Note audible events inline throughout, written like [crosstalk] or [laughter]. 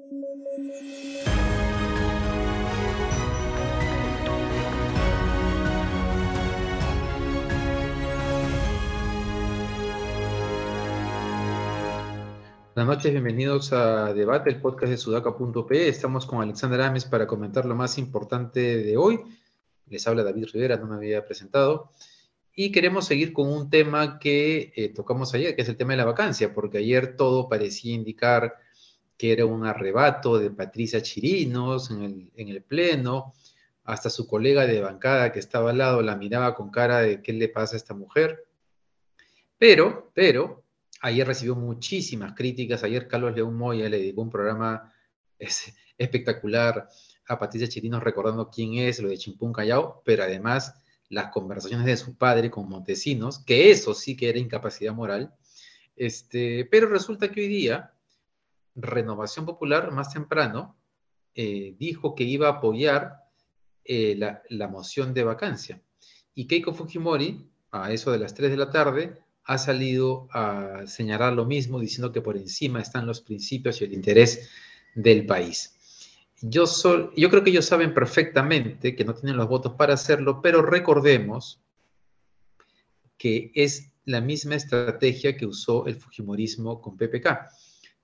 Buenas noches, bienvenidos a Debate, el podcast de sudaca.p. Estamos con Alexander Ames para comentar lo más importante de hoy. Les habla David Rivera, no me había presentado. Y queremos seguir con un tema que eh, tocamos ayer, que es el tema de la vacancia, porque ayer todo parecía indicar que era un arrebato de Patricia Chirinos en el, en el Pleno. Hasta su colega de bancada que estaba al lado la miraba con cara de qué le pasa a esta mujer. Pero, pero, Ayer recibió muchísimas críticas. Ayer Carlos León Moya le dedicó un programa espectacular a Patricia Chirinos recordando quién es, lo de Chimpún Callao, pero además las conversaciones de su padre con Montesinos, que eso sí que era incapacidad moral. Este, pero resulta que hoy día Renovación Popular, más temprano, eh, dijo que iba a apoyar eh, la, moción de vacancia. Y Keiko Fujimori, a eso de las 3 de la tarde, ha salido a señalar lo mismo, diciendo que por encima están los principios y el interés del país. Yo, yo creo que ellos saben perfectamente que no tienen los votos para hacerlo, pero recordemos que es la misma estrategia que usó el Fujimorismo con PPK.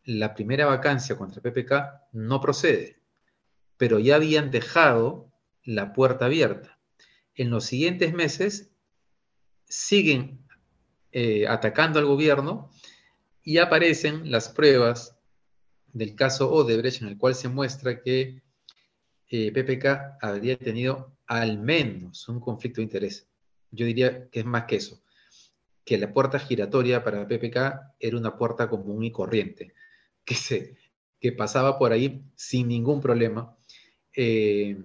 La primera vacancia contra PPK no procede, pero ya habían dejado la puerta abierta. En los siguientes meses siguen eh, atacando al gobierno y aparecen las pruebas del caso Odebrecht en el cual se muestra que eh, PPK habría tenido al menos un conflicto de interés. Yo diría que es más que eso, que la puerta giratoria para PPK era una puerta común y corriente, que, se, que pasaba por ahí sin ningún problema. Eh,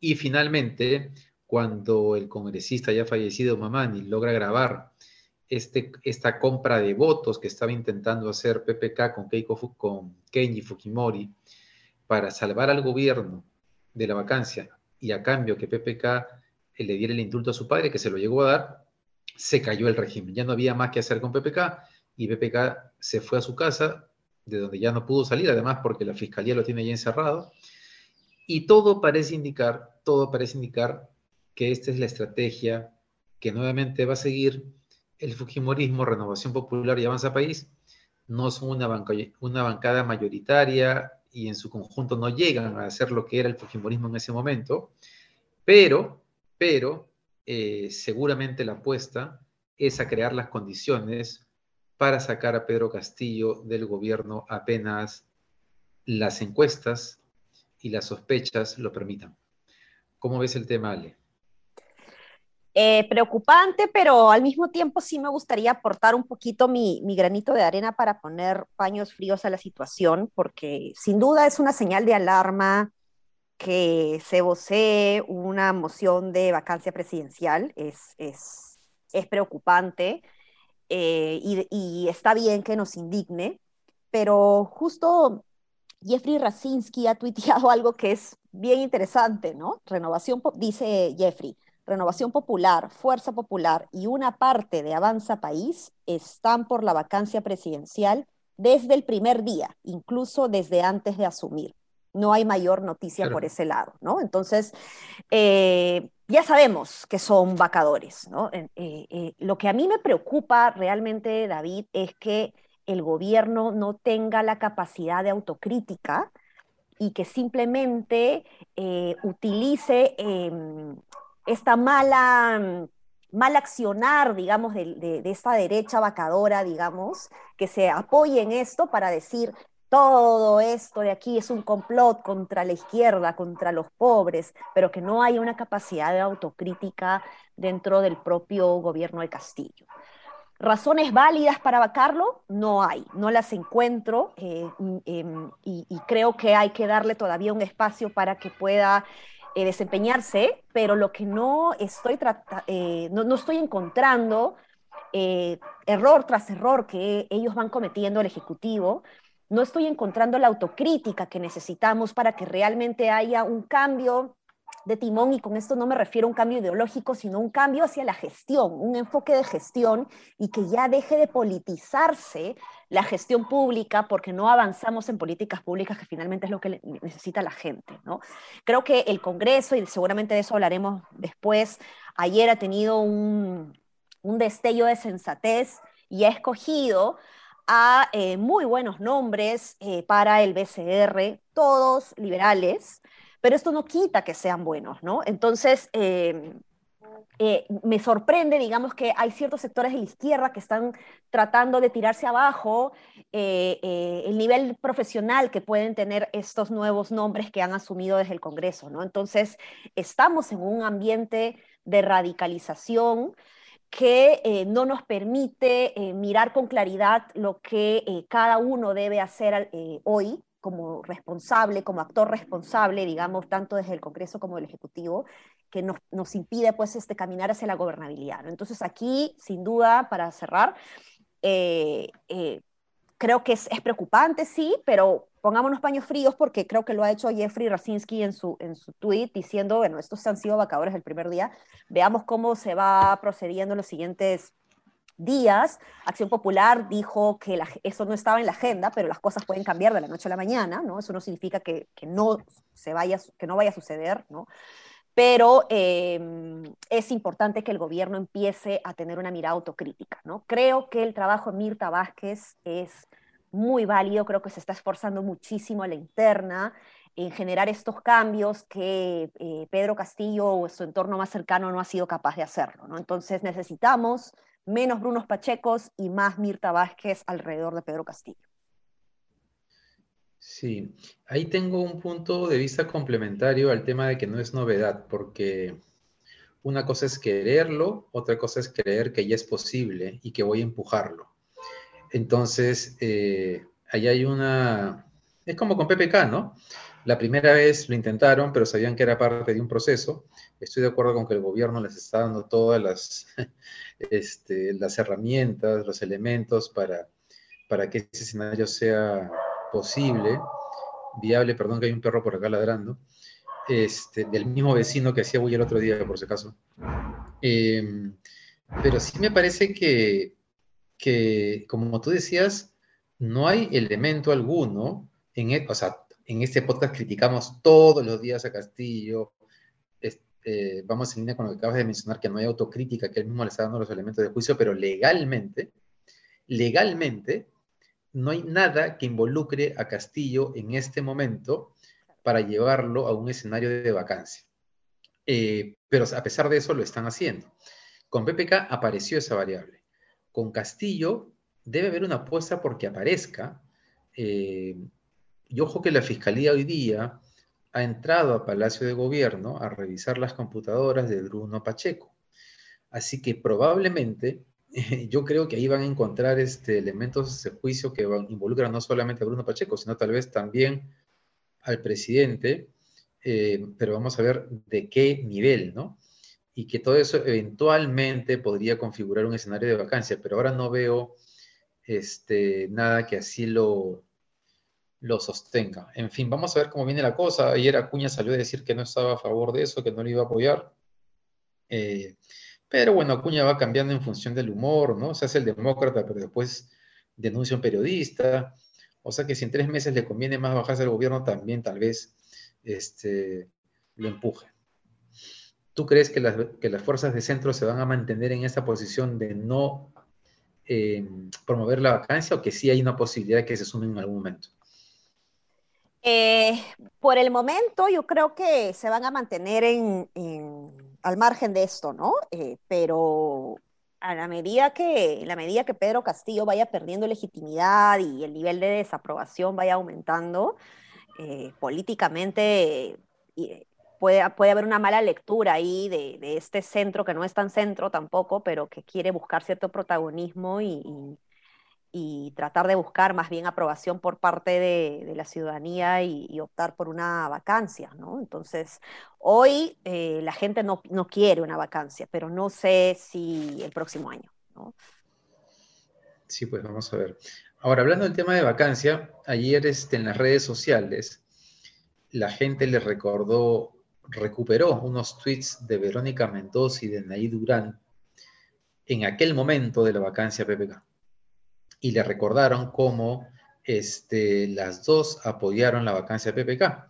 y finalmente, cuando el congresista ya fallecido Mamani logra grabar este, esta compra de votos que estaba intentando hacer PPK con, Keiko, con Kenji Fukimori para salvar al gobierno de la vacancia y a cambio que PPK le diera el indulto a su padre, que se lo llegó a dar, se cayó el régimen. Ya no había más que hacer con PPK y PPK se fue a su casa, de donde ya no pudo salir, además porque la fiscalía lo tiene ya encerrado. Y todo parece indicar, todo parece indicar que esta es la estrategia que nuevamente va a seguir el Fujimorismo, Renovación Popular y Avanza País no son una, bancada mayoritaria y en su conjunto no llegan a ser lo que era el Fujimorismo en ese momento, pero, pero eh, seguramente la apuesta es a crear las condiciones para sacar a Pedro Castillo del gobierno apenas las encuestas y las sospechas lo permitan. ¿Cómo ves el tema, Ale? Eh, preocupante, pero al mismo tiempo sí me gustaría aportar un poquito mi, granito de arena para poner paños fríos a la situación, porque sin duda es una señal de alarma que se vocee una moción de vacancia presidencial, es, es, preocupante eh, y, está bien que nos indigne, pero justo Jeffrey Racinski ha tuiteado [laughs] algo que es bien interesante, ¿no? Renovación, dice Jeffrey Renovación Popular, Fuerza Popular y una parte de Avanza País están por la vacancia presidencial desde el primer día, incluso desde antes de asumir. No hay mayor noticia por ese lado, ¿no? Entonces, eh, ya sabemos que son vacadores, ¿no? Eh, eh, lo que a mí me preocupa realmente, David, es que el gobierno no tenga la capacidad de autocrítica y que simplemente utilice em, esta mala, mal accionar, digamos, de, esta derecha vacadora, digamos, que se apoye en esto para decir todo esto de aquí es un complot contra la izquierda, contra los pobres, pero que no hay una capacidad de autocrítica dentro del propio gobierno de Castillo. Razones válidas para vacarlo no hay, no las encuentro eh, mm, em, y, creo que hay que darle todavía un espacio para que pueda eh, desempeñarse, pero lo que no estoy, eh, no, estoy encontrando, error tras error que ellos van cometiendo el Ejecutivo, no estoy encontrando la autocrítica que necesitamos para que realmente haya un cambio de timón y con esto no me refiero a un cambio ideológico, sino un cambio hacia la gestión, un enfoque de gestión y que ya deje de politizarse la gestión pública porque no avanzamos en políticas públicas que finalmente es lo que necesita la gente. ¿no? Creo que el Congreso, y seguramente de eso hablaremos después, ayer ha tenido un, un destello de sensatez y ha escogido a eh, muy buenos nombres eh, para el BCR, todos liberales, pero esto no quita que sean buenos, ¿no? Entonces, eh, me sorprende, digamos, que hay ciertos sectores de la izquierda que están tratando de tirarse abajo el nivel profesional que pueden tener estos nuevos nombres que han asumido desde el Congreso, ¿no? Entonces, estamos en un ambiente de radicalización que eh, no nos permite eh, mirar con claridad lo que eh, cada uno debe hacer hoy como responsable, como actor responsable, digamos, tanto desde el Congreso como del Ejecutivo, que nos, nos impide pues este, caminar hacia la gobernabilidad. Entonces aquí, sin duda, para cerrar, creo que es, preocupante, sí, pero pongámonos paños fríos porque creo que lo ha hecho Jeffrey Rasinski en su, en su tweet diciendo, bueno, estos han sido vacadores del primer día, veamos cómo se va procediendo en los siguientes días. Acción Popular dijo que eso no estaba en la agenda, pero las cosas pueden cambiar de la noche a la mañana, ¿no? Eso no significa que, que no, se vaya, que no vaya a suceder, ¿no? Pero em, es importante que el gobierno empiece a tener una mirada autocrítica. ¿no? Creo que el trabajo de Mirta Vázquez es muy válido, creo que se está esforzando muchísimo a la interna en generar estos cambios que eh, Pedro Castillo o su entorno más cercano no ha sido capaz de hacerlo. ¿no? Entonces necesitamos menos Brunos Pachecos y más Mirta Vázquez alrededor de Pedro Castillo. Sí, ahí tengo un punto de vista complementario al tema de que no es novedad, porque una cosa es quererlo, otra cosa es creer que ya es posible y que voy a empujarlo. Entonces, eh, ahí hay una... Es como con PPK, ¿no? La primera vez lo intentaron, pero sabían que era parte de un proceso. Estoy de acuerdo con que el gobierno les está dando todas las, [laughs] este, las herramientas, los elementos para, para que ese escenario sea posible, viable, perdón que hay un perro por acá ladrando, este, del mismo vecino que hacía bulla el otro día, por si acaso. Em, pero sí me parece que, que, como tú decías, no hay elemento alguno, en, e, o sea, en este podcast criticamos todos los días a Castillo, este, vamos en línea con lo que acabas de mencionar, que no hay autocrítica, que él mismo le está dando los elementos de juicio, pero legalmente, legalmente, no hay nada que involucre a Castillo en este momento para llevarlo a un escenario de vacancia. Eh, pero a pesar de eso lo están haciendo. Con PPK apareció esa variable. Con Castillo debe haber una apuesta porque aparezca. Eh, y ojo que la Fiscalía hoy día ha entrado a Palacio de Gobierno a revisar las computadoras de Bruno Pacheco. Así que probablemente [laughs] yo creo que ahí van a encontrar este, elementos de juicio que involucran no solamente a Bruno Pacheco, sino tal vez también al presidente, eh, pero vamos a ver de qué nivel, ¿no? Y que todo eso eventualmente podría configurar un escenario de vacancia, pero ahora no veo este, nada que así lo, lo sostenga. En fin, vamos a ver cómo viene la cosa. Ayer Acuña salió a decir que no estaba a favor de eso, que no lo iba a apoyar. Eh, pero bueno, Acuña va cambiando en función del humor, ¿no? Se hace el demócrata, pero después denuncia a un periodista. O sea que si en tres meses le conviene más bajarse al gobierno, también tal vez este, lo empuje. ¿Tú crees que las, que las, fuerzas de centro se van a mantener en esa posición de no eh, promover la vacancia o que sí hay una posibilidad de que se sumen en algún momento? Eh, por el momento yo creo que se van a mantener en, al margen de esto, ¿no? Eh, pero a la medida que, la medida que Pedro Castillo vaya perdiendo legitimidad y el nivel de desaprobación vaya aumentando, eh, políticamente puede, puede haber una mala lectura ahí de, este centro, que no es tan centro tampoco, pero que quiere buscar cierto protagonismo y tratar de buscar más bien aprobación por parte de, la ciudadanía y, optar por una vacancia, ¿no? Entonces, hoy eh, la gente no, quiere una vacancia, pero no sé si el próximo año, ¿no? Sí, pues vamos a ver. Ahora, hablando del tema de vacancia, ayer este, en las redes sociales la gente le recordó recuperó unos tweets de Verónica Mendoza y de Naí Durán en aquel momento de la vacancia PPK. Y le recordaron cómo este, las dos apoyaron la vacancia PPK.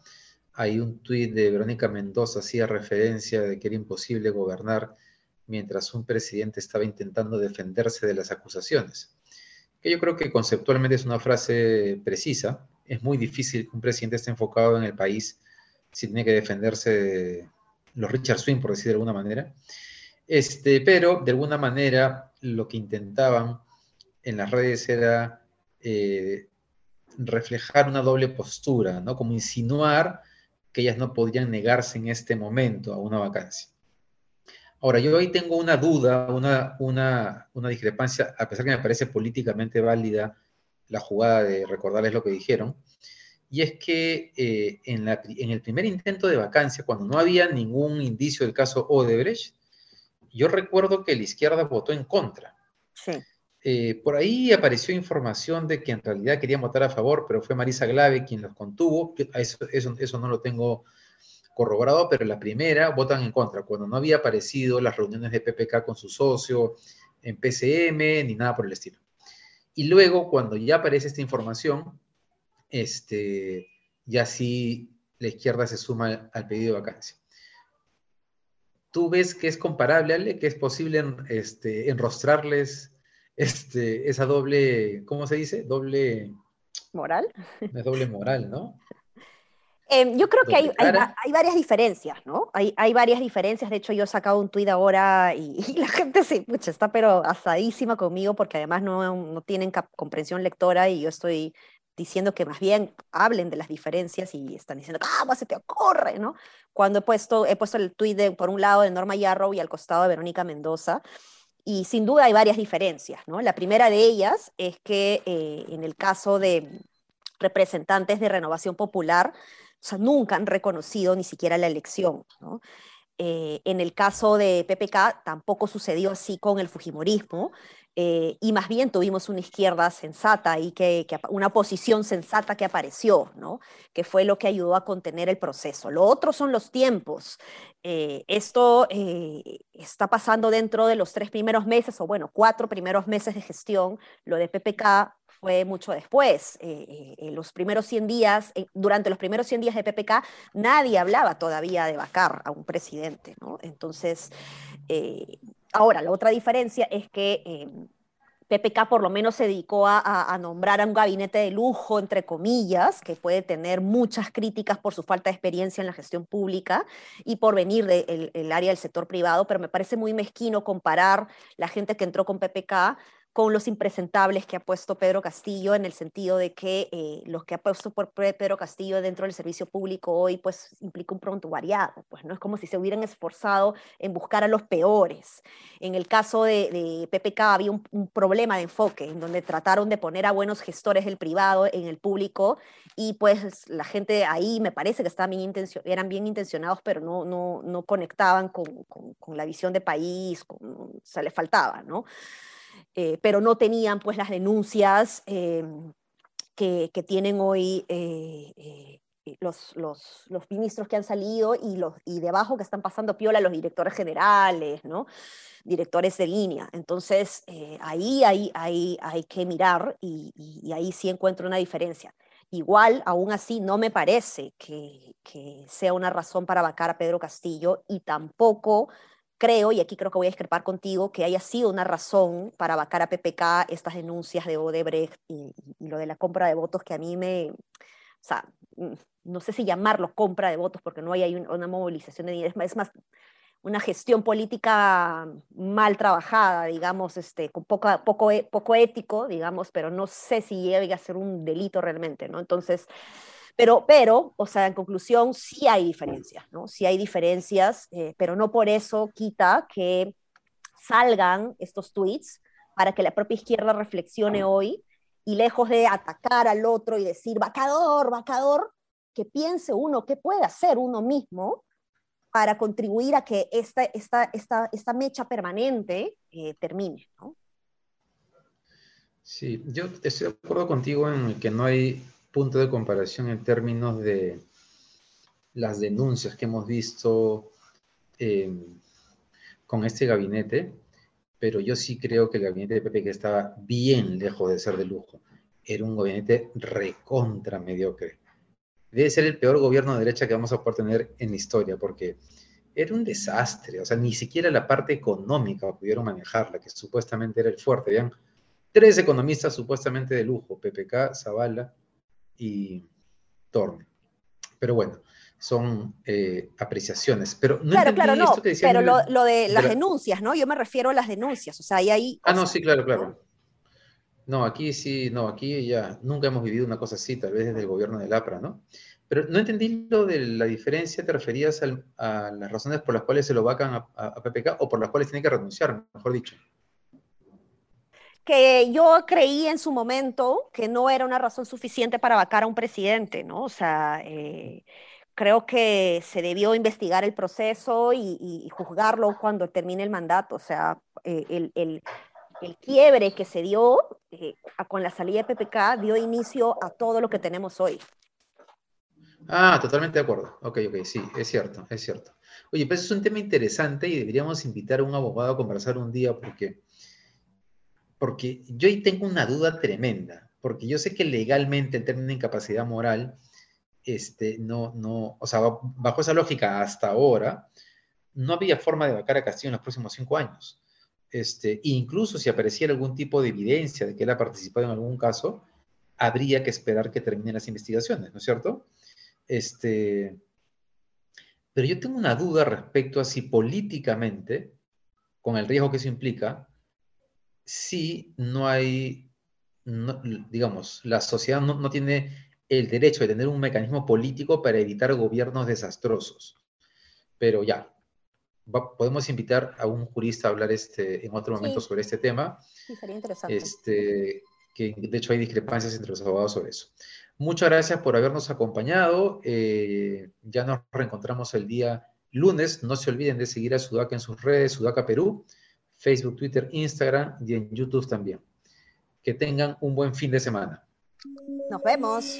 Hay un tuit de Verónica Mendoza hacía referencia de que era imposible gobernar mientras un presidente estaba intentando defenderse de las acusaciones. Que yo creo que conceptualmente es una frase precisa. Es muy difícil que un presidente esté enfocado en el país si tiene que defenderse de los Richard Swing, por decir de alguna manera. Este, pero de alguna manera lo que intentaban en las redes era eh, reflejar una doble postura, ¿no? Como insinuar que ellas no podrían negarse en este momento a una vacancia. Ahora, yo ahí tengo una duda, una, una, discrepancia, a pesar que me parece políticamente válida la jugada de recordarles lo que dijeron, y es que eh, en, en, el primer intento de vacancia, cuando no había ningún indicio del caso Odebrecht, yo recuerdo que la izquierda votó en contra. Sí. Eh, por ahí apareció información de que en realidad querían votar a favor, pero fue Marisa Glave quien los contuvo. Eso, no lo tengo corroborado, pero la primera votan en contra, cuando no había aparecido las reuniones de PPK con su socio en PCM ni nada por el estilo. Y luego, cuando ya aparece esta información, este, ya sí la izquierda se suma al pedido de vacancia. ¿Tú ves que es comparable, Ale, que es posible este, enrostrarles este, esa doble, ¿cómo se dice? Doble... Moral. Una doble moral, ¿no? Em, yo creo que hay, hay, varias diferencias, ¿no? Hay, hay, varias diferencias. De hecho, yo he sacado un tuit ahora y, [laughs] la gente se, pucha, está pero asadísima conmigo porque además no, no tienen comprensión lectora y yo estoy diciendo que más bien hablen de las diferencias y están diciendo, ¿cómo se te ocurre? ¿no? Cuando he puesto, he puesto el tuit de, por un lado de Norma Yarrow y al costado de Verónica Mendoza, y sin duda hay varias diferencias. ¿no? La primera de ellas es que eh, en el caso de representantes de Renovación Popular, nunca han reconocido ni siquiera la elección. ¿no? Eh, en el caso de PPK tampoco sucedió así con el Fujimorismo. Eh, y más bien tuvimos una izquierda sensata y que, una posición sensata que apareció, ¿no? que fue lo que ayudó a contener el proceso. Lo otro son los tiempos. Eh, esto eh, está pasando dentro de los tres primeros meses, o bueno, cuatro primeros meses de gestión. Lo de PPK fue mucho después. en los primeros 100 días, durante los primeros 100 días de PPK, nadie hablaba todavía de vacar a un presidente. ¿no? Entonces, Ahora, la otra diferencia es que eh, PPK por lo menos se dedicó a, nombrar a un gabinete de lujo, entre comillas, que puede tener muchas críticas por su falta de experiencia en la gestión pública y por venir del área del sector privado, pero me parece muy mezquino comparar la gente que entró con PPK con los impresentables que ha puesto Pedro Castillo en el sentido de que eh, los que ha puesto por Pedro Castillo dentro del servicio público hoy pues implica un prontuariado, pues no es como si se hubieran esforzado en buscar a los peores. En el caso de, PPK había un, problema de enfoque en donde trataron de poner a buenos gestores del privado en el público y pues la gente ahí me parece que estaban bien eran bien intencionados pero no, no, no conectaban con, con, la visión de país, o sea, le faltaba, ¿no? Eh, pero no tenían pues las denuncias eh, que, tienen hoy eh, los, los, los, ministros que han salido y, los, y debajo que están pasando piola los directores generales, ¿no? directores de línea. Entonces, ahí hay, hay, hay, que mirar y, y, ahí sí encuentro una diferencia. Igual, aún así, no me parece que, que sea una razón para vacar a Pedro Castillo y tampoco creo, y aquí creo que voy a discrepar contigo, que haya sido una razón para vacar a PPK estas denuncias de Odebrecht y, lo de la compra de votos que a mí me, o sea, mm, no sé si llamarlo compra de votos porque no hay una movilización de dinero, es más una gestión política mal trabajada, digamos, este, con poco, poco, e, poco ético, digamos, pero no sé si llega a ser un delito realmente, ¿no? Entonces, pero, pero, o sea, en conclusión, sí hay diferencias, ¿no? Sí hay diferencias, eh, pero no por eso quita que salgan estos tweets para que la propia izquierda reflexione hoy y lejos de atacar al otro y decir, vacador, vacador, que piense uno qué puede hacer uno mismo para contribuir a que esta, esta, esta, esta mecha permanente eh, termine, ¿no? Sí, yo estoy de acuerdo contigo en que no hay punto de comparación en términos de, las denuncias que hemos visto em, con este gabinete, pero yo sí creo que el gabinete de Pepe que estaba bien lejos de ser de lujo. Era un gabinete recontra mediocre. Debe ser el peor gobierno de derecha que vamos a poder tener en la historia, porque era un desastre. O sea, ni siquiera la parte económica pudieron manejarla, que supuestamente era el fuerte. Vean, tres economistas supuestamente de lujo, PPK, Zavala y Torne. Pero bueno, son eh, apreciaciones. Pero no claro, claro, no, pero lo, de las denuncias, ¿no? Yo me refiero a las denuncias, o sea, hay ahí... Ah, no, sí, claro, claro. No, aquí sí, no, aquí ya nunca hemos vivido una cosa así, tal vez desde el gobierno del APRA, ¿no? Pero no entendí lo de la diferencia, ¿te referías a las razones por las cuales se lo vacan a, a PPK o por las cuales tiene que renunciar, mejor dicho? Que yo creí en su momento que no era una razón suficiente para vacar a un presidente, ¿no? O sea, eh, creo que se debió investigar el proceso y, juzgarlo cuando termine el mandato. O sea, eh, el, el, el, quiebre que se dio eh, con la salida de PPK dio inicio a todo lo que tenemos hoy. Ah, totalmente de acuerdo. Ok, ok, sí, es cierto, es cierto. Oye, pues es un tema interesante y deberíamos invitar a un abogado a conversar un día porque porque yo ahí tengo una duda tremenda, porque yo sé que legalmente el término de incapacidad moral, este, no, no, o sea, bajo esa lógica hasta ahora, no había forma de vacar a Castillo en los próximos cinco años. Este, incluso si apareciera algún tipo de evidencia de que él ha participado en algún caso, habría que esperar que terminen las investigaciones, ¿no es cierto? Este, pero yo tengo una duda respecto a si políticamente, con el riesgo que eso implica, si no hay, digamos, la sociedad no, tiene el derecho de tener un mecanismo político para evitar gobiernos desastrosos. Pero ya, podemos invitar a un jurista a hablar este, en otro momento sobre este tema. Sí, sería interesante. Este, que de hecho hay discrepancias entre los abogados sobre eso. Muchas gracias por habernos acompañado. Eh, ya nos reencontramos el día lunes. No se olviden de seguir a Sudaca en sus redes, Sudaca Perú. Facebook, Twitter, Instagram y en YouTube también. Que tengan un buen fin de semana. Nos vemos.